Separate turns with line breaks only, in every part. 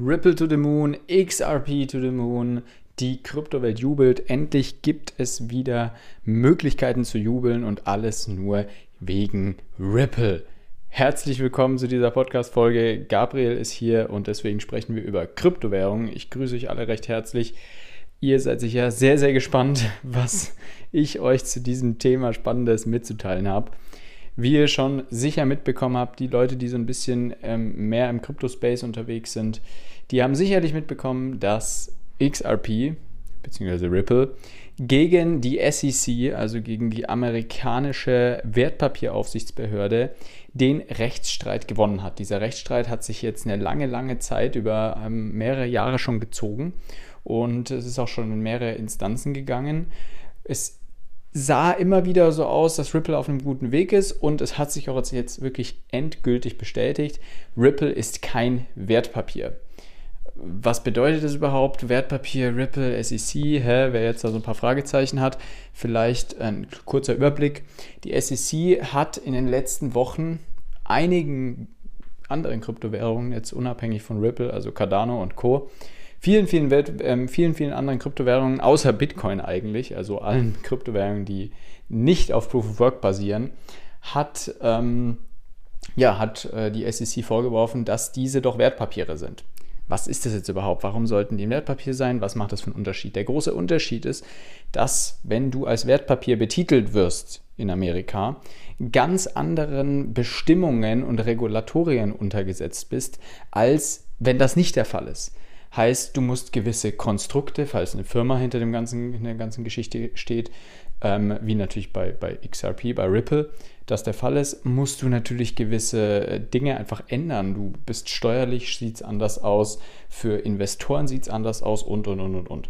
Ripple to the Moon, XRP to the Moon. Die Kryptowelt jubelt. Endlich gibt es wieder Möglichkeiten zu jubeln und alles nur wegen Ripple. Herzlich willkommen zu dieser Podcast-Folge. Gabriel ist hier und deswegen sprechen wir über Kryptowährungen. Ich grüße euch alle recht herzlich. Ihr seid sicher sehr, sehr gespannt, was ich euch zu diesem Thema Spannendes mitzuteilen habe. Wie ihr schon sicher mitbekommen habt, die Leute, die so ein bisschen ähm, mehr im Crypto-Space unterwegs sind, die haben sicherlich mitbekommen, dass XRP bzw. Ripple gegen die SEC, also gegen die amerikanische Wertpapieraufsichtsbehörde, den Rechtsstreit gewonnen hat. Dieser Rechtsstreit hat sich jetzt eine lange, lange Zeit über ähm, mehrere Jahre schon gezogen und es ist auch schon in mehrere Instanzen gegangen. Es sah immer wieder so aus, dass Ripple auf einem guten Weg ist und es hat sich auch jetzt wirklich endgültig bestätigt, Ripple ist kein Wertpapier. Was bedeutet das überhaupt? Wertpapier, Ripple, SEC, hä? wer jetzt da so ein paar Fragezeichen hat, vielleicht ein kurzer Überblick. Die SEC hat in den letzten Wochen einigen anderen Kryptowährungen, jetzt unabhängig von Ripple, also Cardano und Co., vielen, vielen, Welt, äh, vielen, vielen anderen Kryptowährungen, außer Bitcoin eigentlich, also allen Kryptowährungen, die nicht auf Proof of Work basieren, hat, ähm, ja, hat äh, die SEC vorgeworfen, dass diese doch Wertpapiere sind. Was ist das jetzt überhaupt? Warum sollten die ein Wertpapier sein? Was macht das für einen Unterschied? Der große Unterschied ist, dass wenn du als Wertpapier betitelt wirst in Amerika, ganz anderen Bestimmungen und Regulatorien untergesetzt bist, als wenn das nicht der Fall ist. Heißt, du musst gewisse Konstrukte, falls eine Firma hinter dem ganzen, in der ganzen Geschichte steht, ähm, wie natürlich bei, bei XRP, bei Ripple, das der Fall ist, musst du natürlich gewisse äh, Dinge einfach ändern. Du bist steuerlich, sieht es anders aus, für Investoren sieht es anders aus und, und, und, und, und.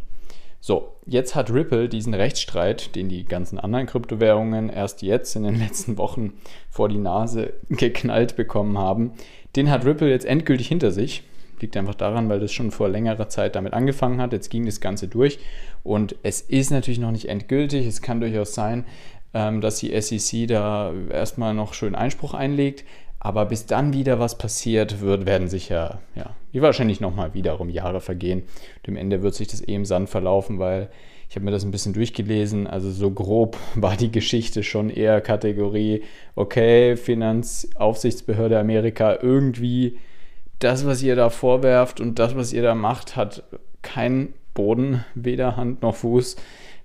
So, jetzt hat Ripple diesen Rechtsstreit, den die ganzen anderen Kryptowährungen erst jetzt in den letzten Wochen vor die Nase geknallt bekommen haben, den hat Ripple jetzt endgültig hinter sich Liegt einfach daran, weil das schon vor längerer Zeit damit angefangen hat. Jetzt ging das Ganze durch und es ist natürlich noch nicht endgültig. Es kann durchaus sein, ähm, dass die SEC da erstmal noch schön Einspruch einlegt. Aber bis dann wieder was passiert wird, werden sicher, ja, wie wahrscheinlich nochmal wiederum Jahre vergehen. Und im Ende wird sich das eh im Sand verlaufen, weil ich habe mir das ein bisschen durchgelesen. Also so grob war die Geschichte schon eher Kategorie, okay, Finanzaufsichtsbehörde Amerika irgendwie das, was ihr da vorwerft und das, was ihr da macht, hat keinen Boden, weder Hand noch Fuß.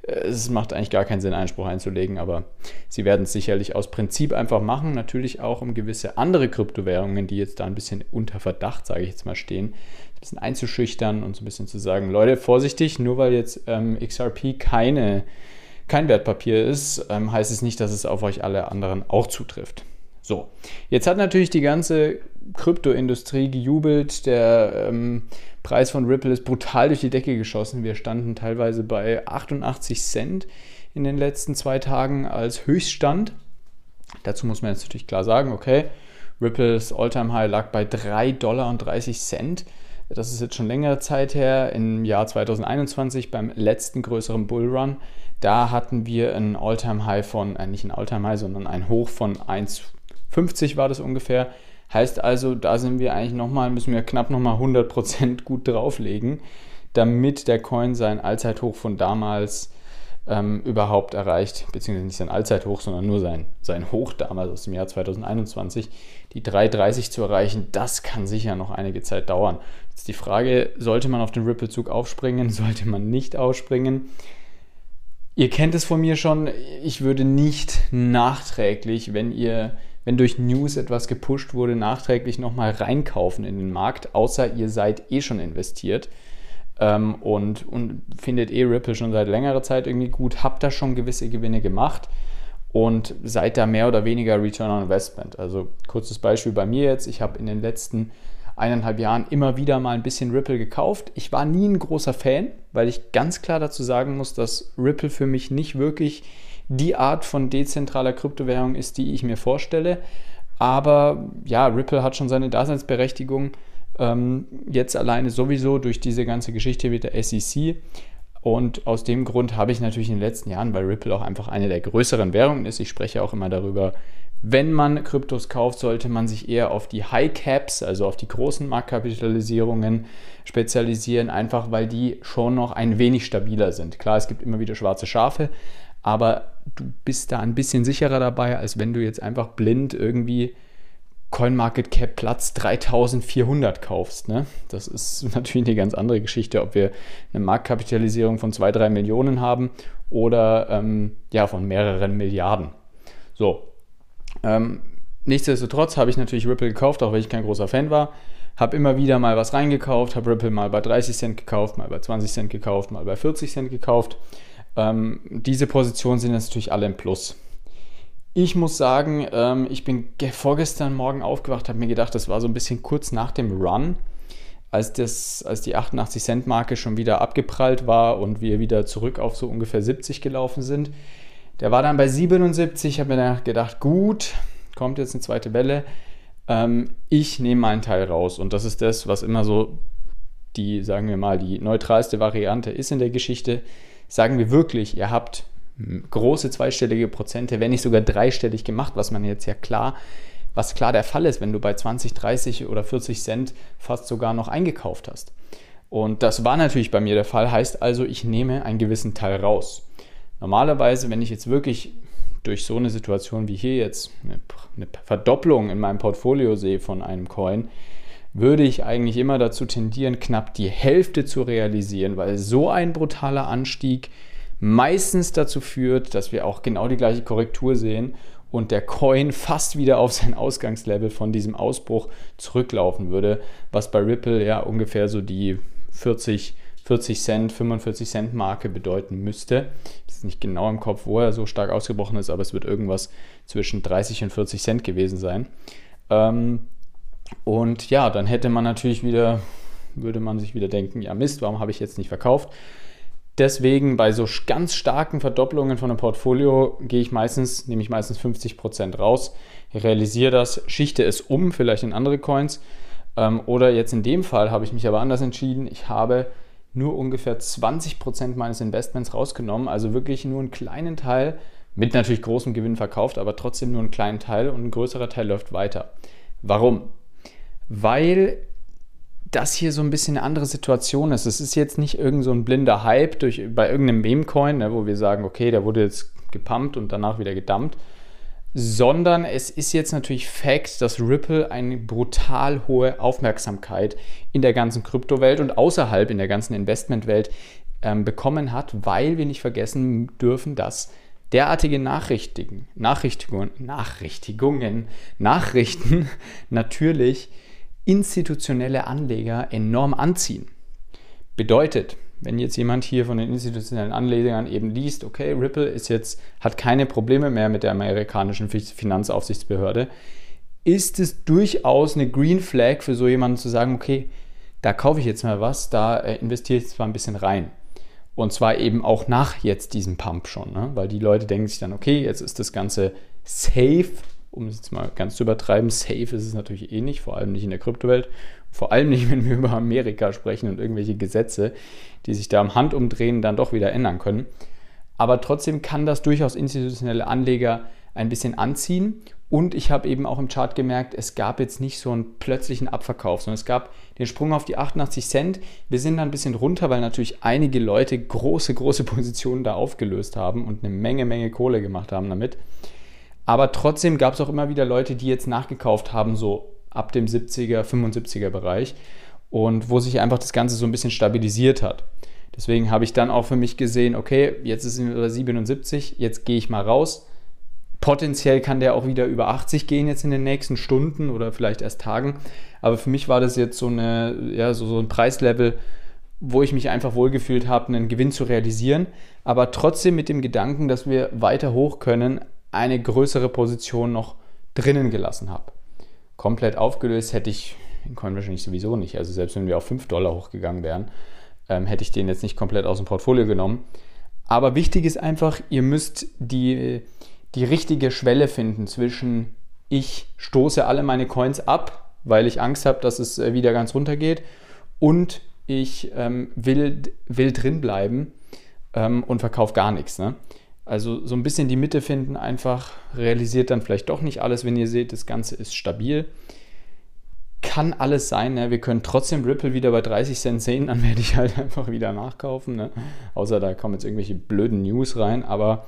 Es macht eigentlich gar keinen Sinn, Einspruch einzulegen, aber sie werden es sicherlich aus Prinzip einfach machen. Natürlich auch um gewisse andere Kryptowährungen, die jetzt da ein bisschen unter Verdacht, sage ich jetzt mal, stehen, ein bisschen einzuschüchtern und so ein bisschen zu sagen, Leute, vorsichtig, nur weil jetzt ähm, XRP keine, kein Wertpapier ist, ähm, heißt es nicht, dass es auf euch alle anderen auch zutrifft. So, jetzt hat natürlich die ganze Kryptoindustrie gejubelt. Der ähm, Preis von Ripple ist brutal durch die Decke geschossen. Wir standen teilweise bei 88 Cent in den letzten zwei Tagen als Höchststand. Dazu muss man jetzt natürlich klar sagen, okay, Ripples Alltime High lag bei 3,30 Dollar. Das ist jetzt schon längere Zeit her. Im Jahr 2021 beim letzten größeren Bullrun, da hatten wir ein Alltime High von, äh, nicht ein Alltime High, sondern ein Hoch von 1,50 war das ungefähr. Heißt also, da sind wir eigentlich nochmal, müssen wir knapp nochmal 100% gut drauflegen, damit der Coin sein Allzeithoch von damals ähm, überhaupt erreicht, beziehungsweise nicht sein Allzeithoch, sondern nur sein, sein Hoch damals aus dem Jahr 2021, die 3,30 zu erreichen, das kann sicher noch einige Zeit dauern. Jetzt die Frage, sollte man auf den Ripple-Zug aufspringen, sollte man nicht aufspringen? Ihr kennt es von mir schon, ich würde nicht nachträglich, wenn ihr wenn durch News etwas gepusht wurde, nachträglich nochmal reinkaufen in den Markt, außer ihr seid eh schon investiert ähm, und, und findet eh Ripple schon seit längerer Zeit irgendwie gut, habt da schon gewisse Gewinne gemacht und seid da mehr oder weniger Return on Investment. Also kurzes Beispiel bei mir jetzt, ich habe in den letzten eineinhalb Jahren immer wieder mal ein bisschen Ripple gekauft. Ich war nie ein großer Fan, weil ich ganz klar dazu sagen muss, dass Ripple für mich nicht wirklich die Art von dezentraler Kryptowährung ist, die ich mir vorstelle. Aber ja, Ripple hat schon seine Daseinsberechtigung. Ähm, jetzt alleine sowieso durch diese ganze Geschichte mit der SEC. Und aus dem Grund habe ich natürlich in den letzten Jahren, weil Ripple auch einfach eine der größeren Währungen ist, ich spreche auch immer darüber, wenn man Kryptos kauft, sollte man sich eher auf die High Caps, also auf die großen Marktkapitalisierungen spezialisieren, einfach weil die schon noch ein wenig stabiler sind. Klar, es gibt immer wieder schwarze Schafe, aber du bist da ein bisschen sicherer dabei, als wenn du jetzt einfach blind irgendwie CoinMarketCap Platz 3400 kaufst. Ne? Das ist natürlich eine ganz andere Geschichte, ob wir eine Marktkapitalisierung von 2, 3 Millionen haben oder ähm, ja, von mehreren Milliarden. So, ähm, nichtsdestotrotz habe ich natürlich Ripple gekauft, auch wenn ich kein großer Fan war. Habe immer wieder mal was reingekauft, habe Ripple mal bei 30 Cent gekauft, mal bei 20 Cent gekauft, mal bei 40 Cent gekauft. Ähm, diese Positionen sind jetzt natürlich alle im Plus. Ich muss sagen, ähm, ich bin vorgestern Morgen aufgewacht, habe mir gedacht, das war so ein bisschen kurz nach dem Run, als, das, als die 88 Cent Marke schon wieder abgeprallt war und wir wieder zurück auf so ungefähr 70 gelaufen sind. Der war dann bei 77, ich habe mir dann gedacht, gut, kommt jetzt eine zweite Welle. Ähm, ich nehme meinen Teil raus. Und das ist das, was immer so die, sagen wir mal, die neutralste Variante ist in der Geschichte. Sagen wir wirklich, ihr habt große zweistellige Prozente, wenn nicht sogar dreistellig gemacht, was man jetzt ja klar, was klar der Fall ist, wenn du bei 20, 30 oder 40 Cent fast sogar noch eingekauft hast. Und das war natürlich bei mir der Fall, heißt also, ich nehme einen gewissen Teil raus. Normalerweise, wenn ich jetzt wirklich durch so eine Situation wie hier jetzt eine, Verdopplung in meinem Portfolio sehe von einem Coin, würde ich eigentlich immer dazu tendieren, knapp die Hälfte zu realisieren, weil so ein brutaler Anstieg meistens dazu führt, dass wir auch genau die gleiche Korrektur sehen und der Coin fast wieder auf sein Ausgangslevel von diesem Ausbruch zurücklaufen würde, was bei Ripple ja ungefähr so die 40 40 Cent, 45 Cent Marke bedeuten müsste. Das ist nicht genau im Kopf, wo er so stark ausgebrochen ist, aber es wird irgendwas zwischen 30 und 40 Cent gewesen sein. Ähm, und ja, dann hätte man natürlich wieder, würde man sich wieder denken, ja Mist, warum habe ich jetzt nicht verkauft? Deswegen bei so ganz starken Verdopplungen von einem Portfolio gehe ich meistens, nehme ich meistens 50 Prozent raus, realisiere das, schichte es um, vielleicht in andere Coins. Ähm, oder jetzt in dem Fall habe ich mich aber anders entschieden. Ich habe nur ungefähr 20% meines Investments rausgenommen, also wirklich nur einen kleinen Teil, mit natürlich großem Gewinn verkauft, aber trotzdem nur einen kleinen Teil und ein größerer Teil läuft weiter. Warum? Weil das hier so ein bisschen eine andere Situation ist. Es ist jetzt nicht irgend so ein blinder Hype durch, bei irgendeinem Meme-Coin, ne, wo wir sagen, okay, der wurde jetzt gepumpt und danach wieder gedumpt, sondern es ist jetzt natürlich Fakt, dass Ripple eine brutal hohe Aufmerksamkeit in der ganzen Kryptowelt und außerhalb in der ganzen Investmentwelt ähm, bekommen hat, weil wir nicht vergessen dürfen, dass derartige Nachrichtigen, Nachrichtigungen, Nachrichtigungen, Nachrichten natürlich institutionelle Anleger enorm anziehen. Bedeutet, wenn jetzt jemand hier von den institutionellen Anlegern eben liest, okay, Ripple ist jetzt, hat keine Probleme mehr mit der amerikanischen Finanzaufsichtsbehörde, ist es durchaus eine Green Flag für so jemanden zu sagen, okay, da kaufe ich jetzt mal was, da äh, investiere ich zwar ein bisschen rein. Und zwar eben auch nach jetzt diesem Pump schon, ne? weil die Leute denken sich dann, okay, jetzt ist das Ganze safe, um es jetzt mal ganz zu übertreiben, safe ist es natürlich eh nicht, vor allem nicht in der Kryptowelt. Vor allem nicht, wenn wir über Amerika sprechen und irgendwelche Gesetze, die sich da am Handumdrehen dann doch wieder ändern können. Aber trotzdem kann das durchaus institutionelle Anleger ein bisschen anziehen. Und ich habe eben auch im Chart gemerkt, es gab jetzt nicht so einen plötzlichen Abverkauf, sondern es gab den Sprung auf die 88 Cent. Wir sind da ein bisschen runter, weil natürlich einige Leute große, große Positionen da aufgelöst haben und eine Menge, Menge Kohle gemacht haben damit. Aber trotzdem gab es auch immer wieder Leute, die jetzt nachgekauft haben, so ab dem 70er, 75er Bereich und wo sich einfach das Ganze so ein bisschen stabilisiert hat. Deswegen habe ich dann auch für mich gesehen, okay, jetzt ist es 77, jetzt gehe ich mal raus. Potenziell kann der auch wieder über 80 gehen jetzt in den nächsten Stunden oder vielleicht erst Tagen. Aber für mich war das jetzt so, eine, ja, so, so ein Preislevel, wo ich mich einfach wohlgefühlt habe, einen Gewinn zu realisieren. Aber trotzdem mit dem Gedanken, dass wir weiter hoch können, eine größere Position noch drinnen gelassen habe komplett aufgelöst hätte ich den Coin wahrscheinlich sowieso nicht. Also selbst wenn wir auf 5 Dollar hochgegangen wären, ähm, hätte ich den jetzt nicht komplett aus dem Portfolio genommen. Aber wichtig ist einfach, ihr müsst die, die richtige Schwelle finden zwischen ich stoße alle meine Coins ab, weil ich Angst habe, dass es äh, wieder ganz runter geht und ich ähm, will, will drin bleiben ähm, und verkaufe gar nichts. Ne? Also so ein bisschen die Mitte finden, einfach realisiert dann vielleicht doch nicht alles, wenn ihr seht, das Ganze ist stabil. Kann alles sein, ne? wir können trotzdem Ripple wieder bei 30 Cent sehen, dann werde ich halt einfach wieder nachkaufen. Ne? Außer da kommen jetzt irgendwelche blöden News rein, aber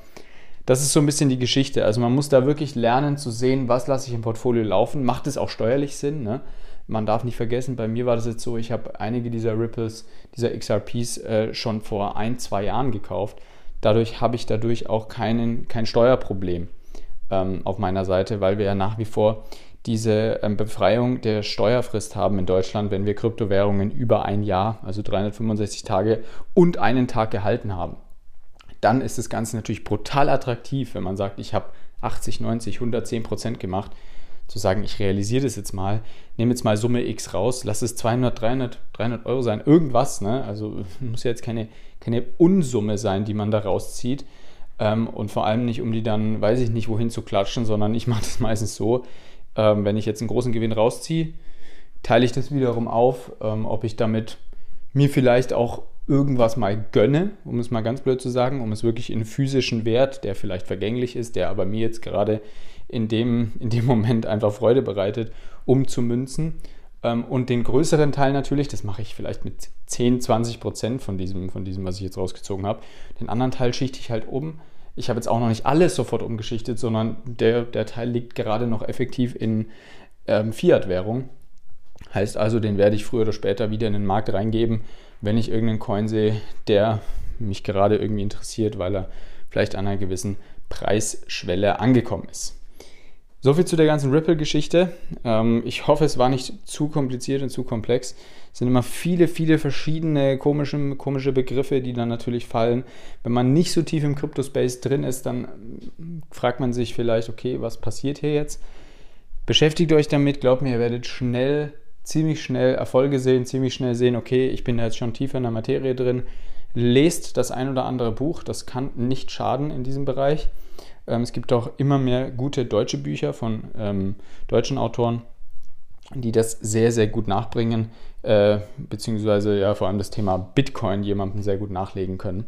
das ist so ein bisschen die Geschichte. Also man muss da wirklich lernen zu sehen, was lasse ich im Portfolio laufen. Macht es auch steuerlich Sinn? Ne? Man darf nicht vergessen, bei mir war das jetzt so, ich habe einige dieser Ripples, dieser XRPs äh, schon vor ein, zwei Jahren gekauft. Dadurch habe ich dadurch auch keinen, kein Steuerproblem ähm, auf meiner Seite, weil wir ja nach wie vor diese ähm, Befreiung der Steuerfrist haben in Deutschland, wenn wir Kryptowährungen über ein Jahr, also 365 Tage und einen Tag gehalten haben. Dann ist das Ganze natürlich brutal attraktiv, wenn man sagt, ich habe 80, 90, 110 Prozent gemacht, zu sagen, ich realisiere das jetzt mal, nehme jetzt mal Summe X raus, lass es 200, 300, 300 Euro sein, irgendwas, ne? also muss ja jetzt keine, keine Unsumme sein, die man da rauszieht ähm, und vor allem nicht, um die dann, weiß ich nicht, wohin zu klatschen, sondern ich mache das meistens so, ähm, wenn ich jetzt einen großen Gewinn rausziehe, teile ich das wiederum auf, ähm, ob ich damit mir vielleicht auch irgendwas mal gönne, um es mal ganz blöd zu sagen, um es wirklich in physischen Wert, der vielleicht vergänglich ist, der aber mir jetzt gerade in dem, in dem Moment einfach Freude bereitet, umzumünzen. Ähm, und den größeren Teil natürlich, das mache ich vielleicht mit 10, 20 Prozent von diesem, von diesem, was ich jetzt rausgezogen habe. Den anderen Teil schichte ich halt um. Ich habe jetzt auch noch nicht alles sofort umgeschichtet, sondern der, der Teil liegt gerade noch effektiv in ähm, Fiat-Währung. Heißt also, den werde ich früher oder später wieder in den Markt reingeben, wenn ich irgendeinen Coin sehe, der mich gerade irgendwie interessiert, weil er vielleicht an einer gewissen Preisschwelle angekommen ist. Soviel zu der ganzen Ripple-Geschichte. Ähm, ich hoffe, es war nicht zu kompliziert und zu komplex. Es sind immer viele, viele verschiedene komische, komische Begriffe, die dann natürlich fallen. Wenn man nicht so tief im Crypto-Space drin ist, dann fragt man sich vielleicht, okay, was passiert hier jetzt? Beschäftigt euch damit, glaubt mir, ihr werdet schnell ziemlich schnell Erfolge sehen, ziemlich schnell sehen, okay, ich bin jetzt schon tiefer in der Materie drin. Lest das ein oder andere Buch, das kann nicht schaden in diesem Bereich. Ähm, es gibt auch immer mehr gute deutsche Bücher von ähm, deutschen Autoren, die das sehr, sehr gut nachbringen, äh, beziehungsweise ja vor allem das Thema Bitcoin jemandem sehr gut nachlegen können.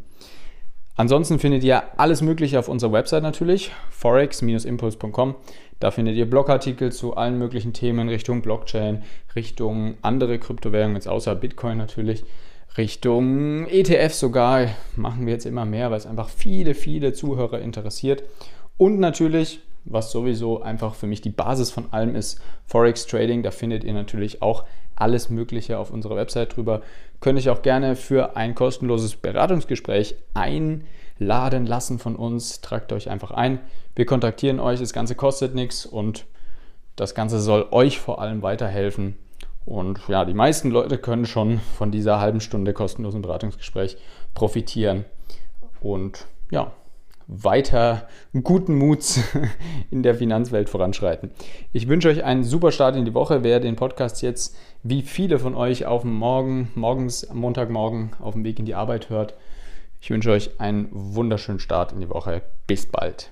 Ansonsten findet ihr alles Mögliche auf unserer Website natürlich, forex-impuls.com. Da findet ihr Blogartikel zu allen möglichen Themen Richtung Blockchain, Richtung andere Kryptowährungen, jetzt außer Bitcoin natürlich, Richtung ETF sogar. Machen wir jetzt immer mehr, weil es einfach viele, viele Zuhörer interessiert. Und natürlich, was sowieso einfach für mich die Basis von allem ist, Forex Trading. Da findet ihr natürlich auch alles Mögliche auf unserer Website drüber. Könnte ich auch gerne für ein kostenloses Beratungsgespräch einladen lassen von uns. Tragt euch einfach ein. Wir kontaktieren euch. Das Ganze kostet nichts und das Ganze soll euch vor allem weiterhelfen. Und ja, die meisten Leute können schon von dieser halben Stunde kostenlosen Beratungsgespräch profitieren. Und ja, weiter guten Muts in der Finanzwelt voranschreiten. Ich wünsche euch einen super Start in die Woche. Wer den Podcast jetzt, wie viele von euch, auf dem Morgen, morgens, Montagmorgen auf dem Weg in die Arbeit hört, ich wünsche euch einen wunderschönen Start in die Woche. Bis bald.